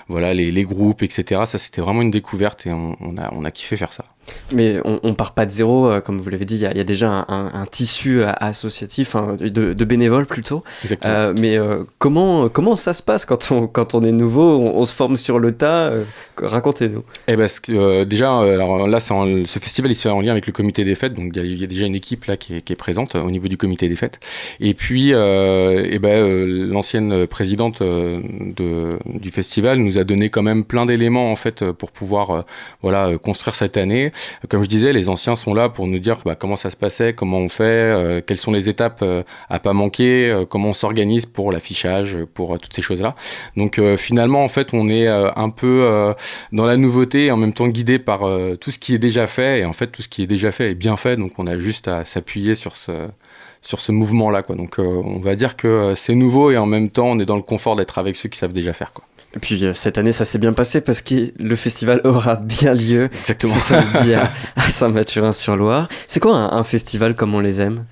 voilà les, les groupes, etc. Ça, c'était vraiment une découverte et on, on a on a kiffé faire ça. Mais on, on part pas de zéro, euh, comme vous l'avez dit, il y, a- il y a déjà un, un- un tissu associatif, hein, de, de bénévoles plutôt. Exactement. Euh, mais euh, comment, comment ça se passe quand on, quand on est nouveau on, se forme sur le tas euh, Racontez-nous. Eh ben, euh, déjà, euh, alors là, ce festival, il se fait en lien avec le comité des fêtes, donc il y, a- déjà une équipe là qui est, présente au niveau du comité des fêtes. Et puis, eh ben, l'ancienne présidente de, du festival nous a donné quand même plein d'éléments en fait pour pouvoir, voilà, construire cette année. Comme je disais, les anciens sont là pour nous dire bah, comment ça se passait, comment on fait, quelles sont les étapes à pas manquer, comment on s'organise pour l'affichage, pour toutes ces choses-là. Donc euh, finalement, en fait, on est euh, un peu euh, dans la nouveauté et en même temps guidé par tout ce qui est déjà fait. Et en fait, tout ce qui est déjà fait est bien fait. Donc on a juste à s'appuyer sur ce sur ce mouvement-là. Quoi. Donc euh, on va dire que c'est nouveau et en même temps, on est dans le confort d'être avec ceux qui savent déjà faire. Quoi. Et puis euh, cette année, ça s'est bien passé parce que le festival aura bien lieu. Exactement. C'est samedi à, à Saint-Mathurin-sur-Loire. C'est quoi un, un festival comme on les aime?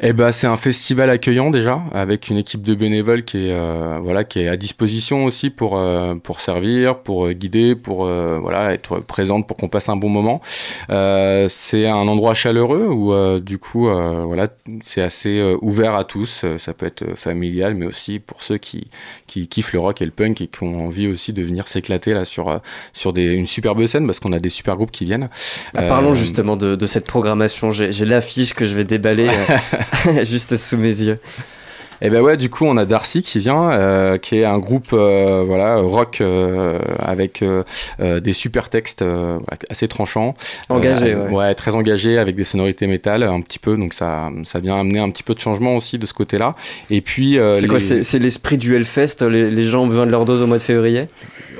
Eh ben, c'est un festival accueillant déjà, avec une équipe de bénévoles qui est, euh, voilà, qui est à disposition aussi pour, euh, pour servir, pour euh, guider, pour euh, voilà, être présente pour qu'on passe un bon moment. C'est un endroit chaleureux où du coup, voilà, c'est assez ouvert à tous. Ça peut être familial, mais aussi pour ceux qui, qui kiffent le rock et le punk et qui ont envie aussi de venir s'éclater là sur, sur des, une superbe scène parce qu'on a des super groupes qui viennent. Bah, Parlons justement de, de cette programmation. J'ai l'affiche que je vais déballer juste sous mes yeux. Et ben ouais, du coup, on a Darcy qui vient, euh, qui est un groupe euh, voilà rock euh, avec des super textes assez tranchants, Engagé, Euh, ouais. très engagé avec des sonorités métal un petit peu, donc ça ça vient amener un petit peu de changement aussi de ce côté-là. Et puis C'est quoi les- C'est c'est l'esprit du Hellfest les, les gens ont besoin de leur dose au mois de février?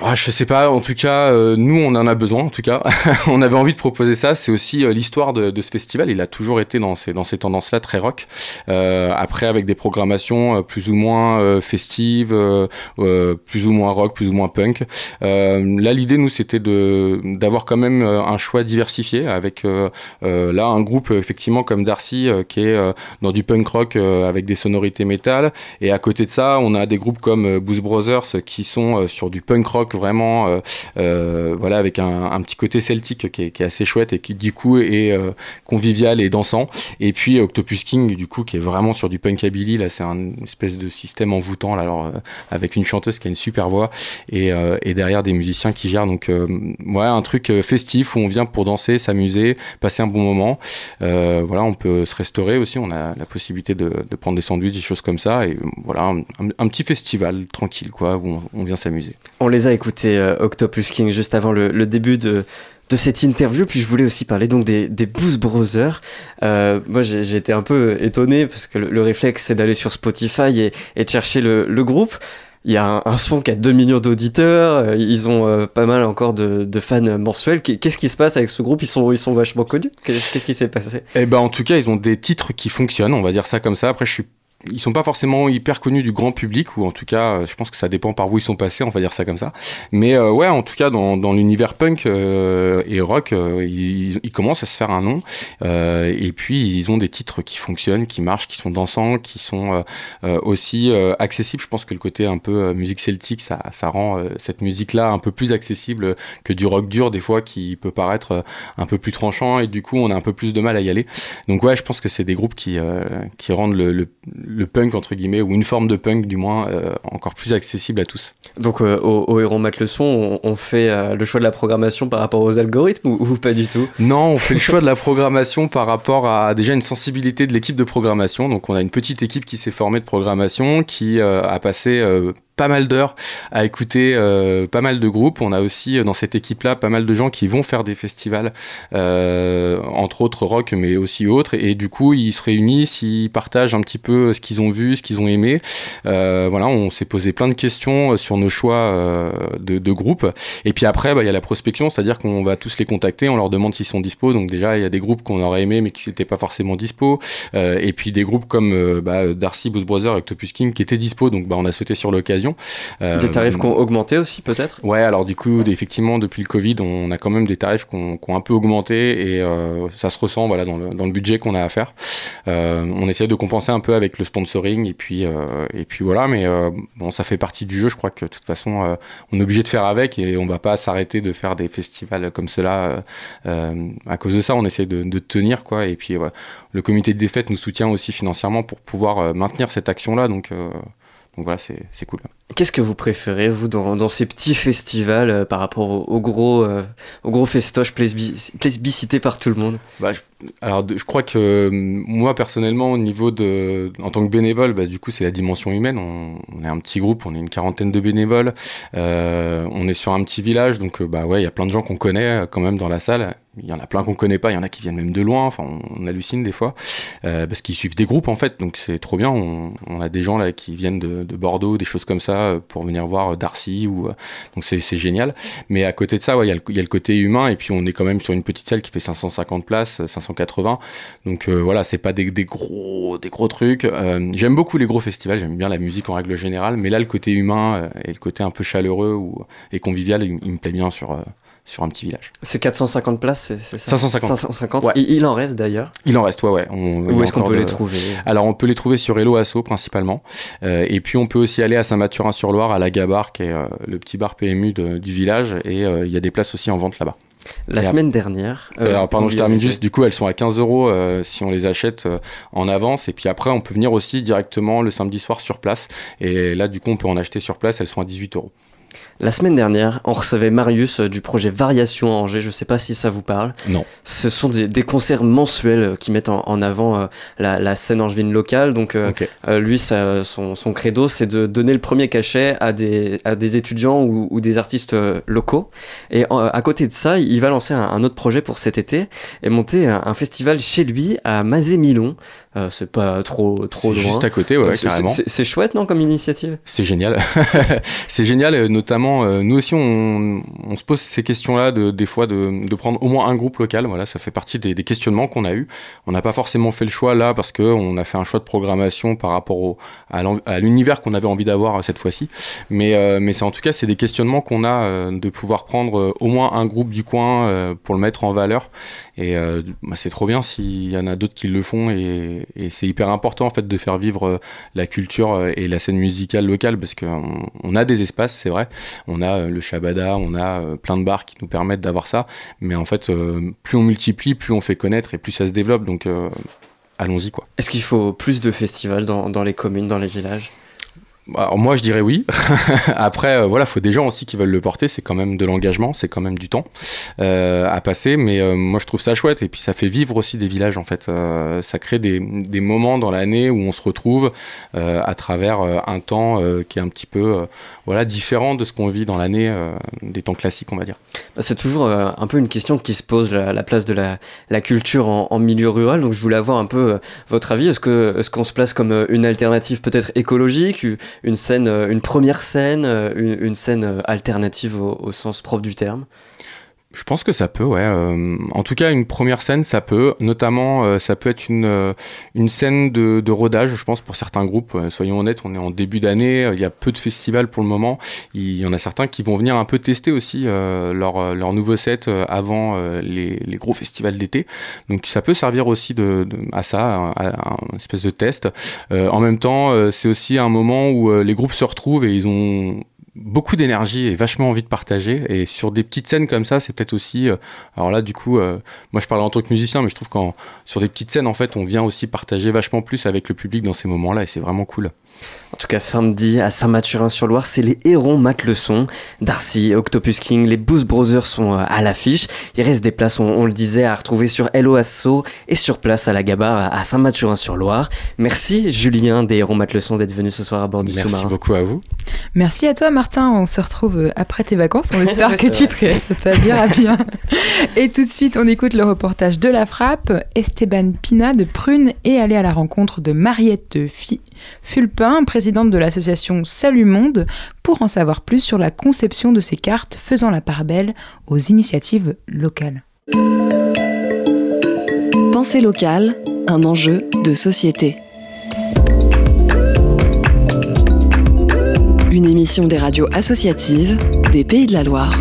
Ah, je sais pas, en tout cas, euh, nous on en a besoin, en tout cas. on avait envie de proposer ça. C'est aussi euh, l'histoire de, de ce festival. Il a toujours été dans ces, dans ces tendances-là, très rock. Euh, après, avec des programmations euh, plus ou moins euh, festives, plus ou moins rock, plus ou moins punk. Là, l'idée, nous, c'était d'avoir quand même un choix diversifié avec là un groupe effectivement comme Darcy qui est dans du punk rock avec des sonorités métal. Et à côté de ça, on a des groupes comme Blues Brothers qui sont sur du punk rock vraiment, euh, euh, voilà, avec un, petit côté celtique qui est, assez chouette et qui du coup est euh, convivial et dansant. Et puis Octopus King, du coup, qui est vraiment sur du punkabilly. Là, c'est un espèce de système envoûtant, alors, avec une chanteuse qui a une super voix et, et derrière des musiciens qui gèrent. Donc, ouais, un truc festif où on vient pour danser, s'amuser, passer un bon moment. Voilà, on peut se restaurer aussi. On a la possibilité de, prendre des sandwichs, des choses comme ça. Et voilà, un, petit festival tranquille, quoi, où on, on vient s'amuser. On les a écoutés, euh, Octopus King, juste avant le, début de, cette interview. Puis je voulais aussi parler donc des, des Blues Brothers. Euh, moi, été un peu étonné parce que le, le réflexe, c'est d'aller sur Spotify et, de chercher le, groupe. Il y a un, son qui a 2 millions d'auditeurs. euh, Ils ont pas mal encore de, de fans mensuels. Qu'est- Qu'est-ce qui se passe avec ce groupe? Ils sont, ils sont vachement connus. Qu'est- Qu'est-ce qui s'est passé? Eh ben, en tout cas, ils ont des titres qui fonctionnent, on va dire ça comme ça. Après, je suis ils sont pas forcément hyper connus du grand public, ou en tout cas, euh, je pense que ça dépend par où ils sont passés, on va dire ça comme ça. Mais euh, ouais, en tout cas, dans, l'univers punk euh, et rock, ils, commencent à se faire un nom. Et puis, ils ont des titres qui fonctionnent, qui marchent, qui sont dansants, qui sont aussi accessibles. Je pense que le côté un peu musique celtique, ça, rend cette musique-là un peu plus accessible que du rock dur, des fois, qui peut paraître un peu plus tranchant, et du coup, on a un peu plus de mal à y aller. Donc ouais, je pense que c'est des groupes qui, rendent le, le punk entre guillemets ou une forme de punk du moins euh, encore plus accessible à tous. Donc euh, au, au Héros Mat Leçon, on, on fait euh, le choix de la programmation par rapport aux algorithmes ou, ou pas du tout? Non, on fait le choix de la programmation par rapport à déjà une sensibilité de l'équipe de programmation. Donc on a une petite équipe qui s'est formée de programmation, qui a passé pas mal d'heures à écouter euh, pas mal de groupes. On a aussi euh, dans cette équipe-là pas mal de gens qui vont faire des festivals, euh, entre autres rock, mais aussi autres. Et du coup, ils se réunissent, ils partagent un petit peu ce qu'ils ont vu, ce qu'ils ont aimé. Voilà, on s'est posé plein de questions sur nos choix de, groupes. Et puis après, bah, il y a la prospection, c'est-à-dire qu'on va tous les contacter, on leur demande s'ils sont dispo. Donc déjà, il y a des groupes qu'on aurait aimé, mais qui n'étaient pas forcément dispo. Et puis des groupes comme bah, Darcy, Blues Brothers, Octopus King, qui étaient dispo. Donc bah, on a sauté sur l'occasion. Euh, Des tarifs qui ont augmenté aussi peut-être? Ouais, alors du coup, effectivement, depuis le Covid, on a quand même des tarifs qui ont, un peu augmenté et euh, ça se ressent voilà, dans, le, dans le budget qu'on a à faire. Euh, on essaie de compenser un peu avec le sponsoring et puis, euh, et puis voilà, mais euh, bon, ça fait partie du jeu. Je crois que de toute façon, euh, on est obligé de faire avec et on va pas s'arrêter de faire des festivals comme cela. euh, euh, à cause de ça, on essaie de, de tenir quoi. Et puis, ouais, le comité des fêtes nous soutient aussi financièrement pour pouvoir euh, maintenir cette action-là. Donc, euh, donc voilà, c'est c'est cool. Qu'est-ce que vous préférez, vous, dans, dans ces petits festivals euh, par rapport aux au gros, euh, au gros festoches plébisci- plébiscités par tout le monde? Bah, je, alors, je crois que euh, moi, personnellement, au niveau de. En tant que bénévole, bah, du coup, c'est la dimension humaine. On, on est un petit groupe, on est une quarantaine de bénévoles. Euh, on est sur un petit village, donc, bah ouais, il y a plein de gens qu'on connaît quand même dans la salle. Il y en a plein qu'on connaît pas, il y en a qui viennent même de loin. Enfin, on, hallucine des fois. Euh, parce qu'ils suivent des groupes, en fait. Donc, c'est trop bien. On, a des gens là qui viennent de, de Bordeaux, des choses comme ça, euh, pour venir voir euh, Darcy. Ou, donc, c'est génial. Mais à côté de ça, il y, a le- côté humain. Et puis, on est quand même sur une petite salle qui fait 550 places, euh, 580. Donc euh, voilà, c'est pas des, gros, des gros trucs. J'aime beaucoup les gros festivals, j'aime bien la musique en règle générale, mais là le côté humain et le côté un peu chaleureux ou, et convivial, il, il me plaît bien sur, sur un petit village. C'est 450 places, c'est ça? 550. 550. Ouais. Il, il en reste d'ailleurs? Il en reste, ouais, ouais. On- Où est-ce qu'on peut de- les trouver? Alors on peut les trouver sur Hello Asso principalement, Euh, et puis on peut aussi aller à Saint-Mathurin-sur-Loire, à la Gabar, qui est euh, le petit bar PMU de- du village, et euh, il y a des places aussi en vente là-bas. La Et semaine dernière. alors, pardon, je termine juste. Du coup, elles sont à 15 euros si on les achète en avance. Et puis après, on peut venir aussi directement le samedi soir sur place. Et là, du coup, on peut en acheter sur place. Elles sont à 18 euros. La semaine dernière, on recevait Marius euh, du projet Variation à Angers. Je sais pas si ça vous parle. Non. Ce sont des, des concerts mensuels euh, qui mettent en, en avant euh, la, la scène angevine locale. Donc, euh, euh, lui, ça- son, son credo, c'est de donner le premier cachet à des, à des étudiants ou, ou des artistes locaux. Et à côté de ça, il va lancer un, un autre projet pour cet été et monter un, un festival chez lui à Mazé-Milon. C'est pas trop, trop C'est loin. juste à côté, ouais, carrément. c'est- chouette, non, comme initiative? C'est génial. c'est génial, euh, notamment, euh, nous aussi, on, se pose ces questions-là, de, des fois, de, prendre au moins un groupe local. Voilà, ça fait partie des, questionnements qu'on a eu. On n'a pas forcément fait le choix là parce qu'on a fait un choix de programmation par rapport à l'univers qu'on avait envie d'avoir euh, cette fois-ci. Mais, euh, en tout cas, c'est des questionnements qu'on a euh, de pouvoir prendre au moins un groupe du coin pour le mettre en valeur. Et bah, c'est trop bien s'il y en a d'autres qui le font. Et, c'est hyper important en fait de faire vivre la culture et la scène musicale locale parce qu'on on a des espaces, c'est vrai. On a euh, le Shabada, on a euh, plein de bars qui nous permettent d'avoir ça. Mais en fait, euh, plus on multiplie, plus on fait connaître et plus ça se développe. Donc allons-y quoi. Est-ce qu'il faut plus de festivals dans, dans les communes, dans les villages? Bah, Alors moi je dirais oui. Après euh, voilà, faut des gens aussi qui veulent le porter. C'est quand même de l'engagement, c'est quand même du temps euh, à passer. Mais euh, moi je trouve ça chouette et puis ça fait vivre aussi des villages en fait. Ça crée des, des moments dans l'année où on se retrouve à travers un temps qui est un petit peu voilà différent de ce qu'on vit dans l'année euh, des temps classiques on va dire. Bah, C'est toujours euh, un peu une question qui se pose, la, la place de la, culture en, milieu rural. Donc je voulais avoir un peu euh, votre avis. Est-ce que est-ce qu'on se place comme une alternative peut-être écologique, une scène, une première scène, une, scène alternative au sens propre du terme? Je pense que ça peut, ouais. Euh, en tout cas, une première scène, ça peut. Notamment, euh, ça peut être une, euh, une scène de, de rodage, je pense, pour certains groupes. Soyons honnêtes, on est en début d'année, il y a peu de festivals pour le moment. Il y en a certains qui vont venir un peu tester aussi leur, leur nouveau set avant les, les gros festivals d'été. Donc ça peut servir aussi de, de- à ça, à, à une espèce de test. En même temps, c'est aussi un moment où les groupes se retrouvent et ils ont beaucoup d'énergie et vachement envie de partager. Et sur des petites scènes comme ça, c'est peut-être aussi. euh, alors là, du coup, euh, moi je parle en tant que musicien, mais je trouve qu'en sur des petites scènes, en fait, on vient aussi partager vachement plus avec le public dans ces moments-là, et c'est vraiment cool. En tout cas, samedi à Saint-Mathurin-sur-Loire, c'est les Hérons matent le son. Darcy, Octopus King, les Boost Brothers sont euh, à l'affiche. Il reste des places, on, on le disait, à retrouver sur Hello Asso et sur place à la Gabarre à Saint-Mathurin-sur-Loire. Merci Julien des Hérons matent le son d'être venu ce soir à bord du Merci sous-marin. beaucoup à vous. Merci à toi Martin, on se retrouve euh, après tes vacances, on espère que tu te t'habillera bien. Et tout de suite on écoute le reportage de la frappe, Esteban Pina de Prune est allé à la rencontre de Mariette Fulpin, présidente de l'association Salut Monde, pour en savoir plus sur la conception de ces cartes faisant la part belle aux initiatives locales. Pensée locale, un enjeu de société. Une émission des radios associatives des Pays de la Loire.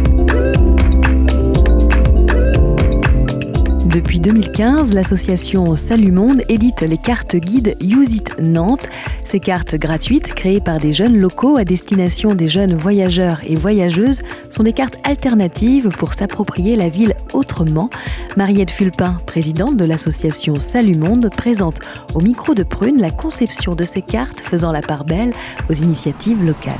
Depuis 2015, l'association Salut Monde édite les cartes guides Use It Nantes. Ces cartes gratuites, créées par des jeunes locaux à destination des jeunes voyageurs et voyageuses, sont des cartes alternatives pour s'approprier la ville autrement. Mariette Fulpin, présidente de l'association Salut Monde, présente au micro de Prune la conception de ces cartes faisant la part belle aux initiatives locales.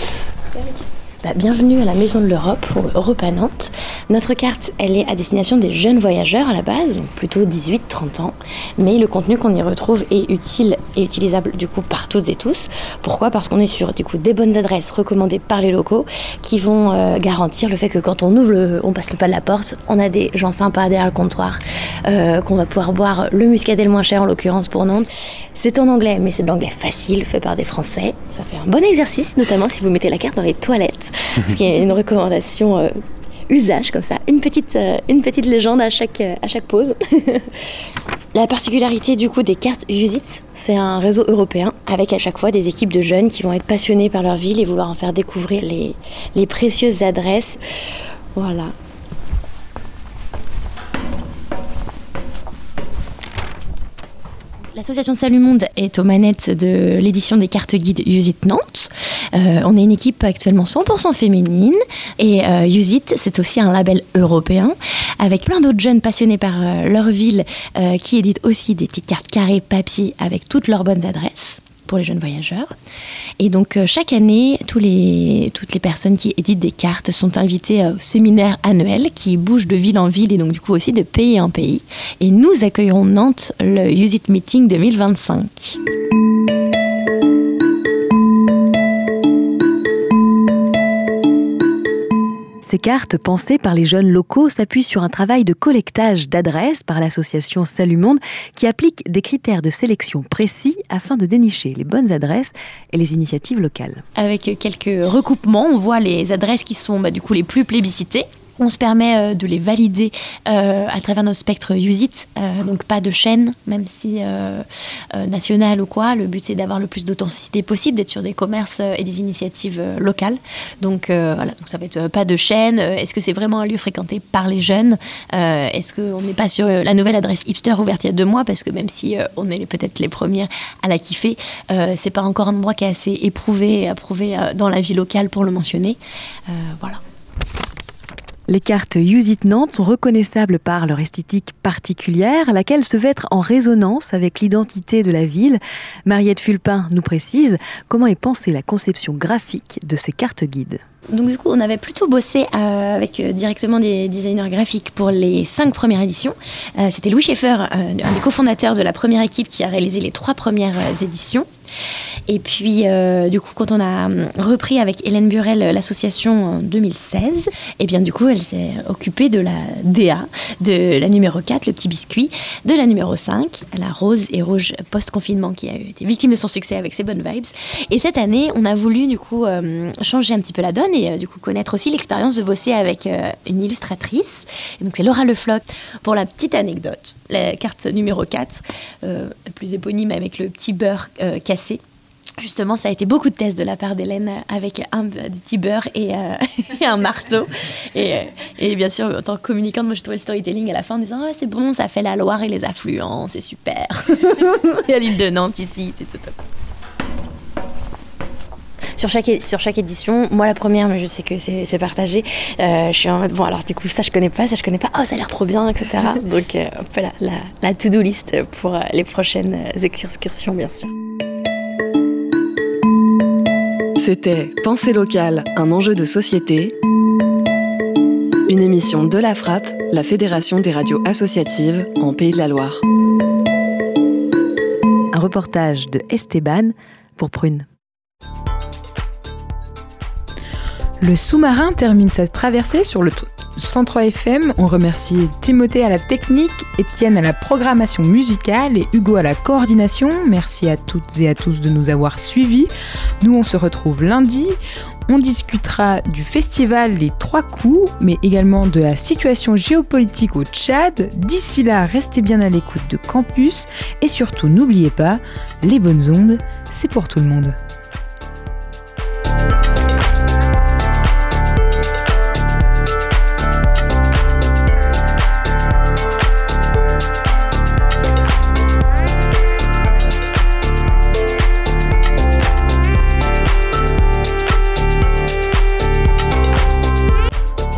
Bah, bienvenue à la Maison de l'Europe, Europe à Nantes. Notre carte, elle est à destination des jeunes voyageurs à la base, donc plutôt 18-30 ans. Mais le contenu qu'on y retrouve est utile et utilisable du coup par toutes et tous. Pourquoi? Parce qu'on est sur du coup des bonnes adresses recommandées par les locaux qui vont euh, garantir le fait que quand on ouvre, on passe le pas de la porte, on a des gens sympas derrière le comptoir, euh, qu'on va pouvoir boire le muscadet le moins cher en l'occurrence pour Nantes. C'est en anglais, mais c'est de l'anglais facile, fait par des Français. Ça fait un bon exercice, notamment si vous mettez la carte dans les toilettes, ce qui est une recommandation euh, usage comme ça. Une petite, euh, légende à chaque, euh, pause. La particularité du coup des cartes Usit, c'est un réseau européen avec à chaque fois des équipes de jeunes qui vont être passionnés par leur ville et vouloir en faire découvrir les précieuses adresses. Voilà. L'association Salut Monde est aux manettes de l'édition des cartes guides Usit Nantes. Euh, on est une équipe actuellement 100% féminine et euh, Usit, c'est aussi un label européen avec plein d'autres jeunes passionnés par euh, leur ville qui éditent aussi des petites cartes carrées papier avec toutes leurs bonnes adresses pour les jeunes voyageurs. Et donc euh, chaque année, toutes les personnes qui éditent des cartes sont invitées euh, au séminaire annuel qui bouge de ville en ville et donc du coup aussi de pays en pays. Et nous accueillerons Nantes le Use It Meeting 2025. Ces cartes pensées par les jeunes locaux s'appuient sur un travail de collectage d'adresses par l'association Salut Monde qui applique des critères de sélection précis afin de dénicher les bonnes adresses et les initiatives locales. Avec quelques recoupements, on voit les adresses qui sont bah, du coup les plus plébiscitées. On se permet euh, de les valider euh, à travers notre spectre USIT, euh, donc pas de chaîne, même si nationale ou quoi. Le but c'est d'avoir le plus d'authenticité possible, d'être sur des commerces et des initiatives locales. Donc voilà, donc ça va être pas de chaîne. Est-ce que c'est vraiment un lieu fréquenté par les jeunes? Est-ce qu'on n'est pas sur la nouvelle adresse hipster ouverte il y a deux mois? Parce que même si on est peut-être les premières à la kiffer, c'est pas encore un endroit qui est assez éprouvé et approuvé dans la vie locale pour le mentionner. Voilà. Les cartes Use It Nantes sont reconnaissables par leur esthétique particulière, laquelle se veut être en résonance avec l'identité de la ville. Mariette Fulpin nous précise comment est pensée la conception graphique de ces cartes guides. Donc du coup, on avait plutôt bossé euh, avec euh, directement des designers graphiques pour les cinq premières éditions. Euh, C'était Louis Schaeffer, un des cofondateurs de la première équipe qui a réalisé les trois premières éditions. Et puis, euh, du coup, quand on a hum, repris avec Hélène Burel euh, l'association en 2016, et bien du coup, elle s'est occupée de la DA, de la numéro 4, le petit biscuit, de la numéro 5, la rose et rouge post-confinement qui a été victime de son succès avec ses bonnes vibes. Et cette année, on a voulu du coup euh, changer un petit peu la donne et euh, du coup connaître aussi l'expérience de bosser avec euh, une illustratrice. Et donc c'est Laura Lefloc. Pour la petite anecdote, la carte numéro 4, euh, la plus éponyme avec le petit beurre euh, Justement, ça a été beaucoup de tests de la part d'Hélène euh, avec un des petits beurre et, euh, et un marteau. Et, euh, et, bien sûr, en tant que communicante, moi j'ai trouvé le storytelling à la fin en disant ah, c'est bon, ça fait la Loire et les affluents, c'est super. et à l'île de Nantes ici, c'est top. Sur chaque, sur chaque édition, moi la première, mais je sais que c'est partagé, euh, je suis en mode bon, alors du coup, ça je connais pas, ça je connais pas, oh ça a l'air trop bien, etc. Donc euh, voilà, la, la to-do list pour les prochaines excursions, bien sûr. C'était Pensée locale, un enjeu de société. Une émission de la Frappe, la Fédération des radios associatives en Pays de la Loire. Un reportage de Esteban pour Prune. Le sous-marin termine sa traversée sur le 103 FM. On remercie Timothée à la technique, Étienne à la programmation musicale et Hugo à la coordination. Merci à toutes et à tous de nous avoir suivis. Nous, on se retrouve lundi. On discutera du festival Les Trois Coups, mais également de la situation géopolitique au Tchad. D'ici là, restez bien à l'écoute de Campus et surtout n'oubliez pas, les bonnes ondes, c'est pour tout le monde.